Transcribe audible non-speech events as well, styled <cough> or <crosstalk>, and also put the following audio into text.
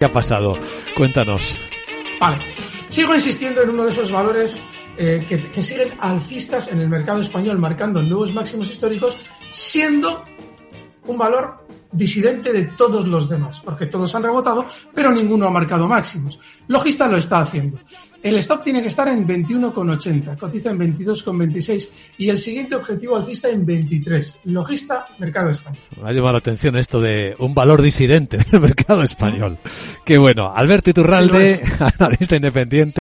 ¿Qué ha pasado? Cuéntanos. Vale. Sigo insistiendo en uno de esos valores eh, que, que siguen alcistas en el mercado español, marcando nuevos máximos históricos, siendo un valor disidente de todos los demás, porque todos han rebotado, pero ninguno ha marcado máximos. Logista lo está haciendo. El stop tiene que estar en 21,80, cotiza en 22,26 y el siguiente objetivo alcista en 23. Logista, mercado español. Me ha llamado la atención esto de un valor disidente del mercado español. Qué bueno. Alberto Iturralde, <laughs> analista independiente.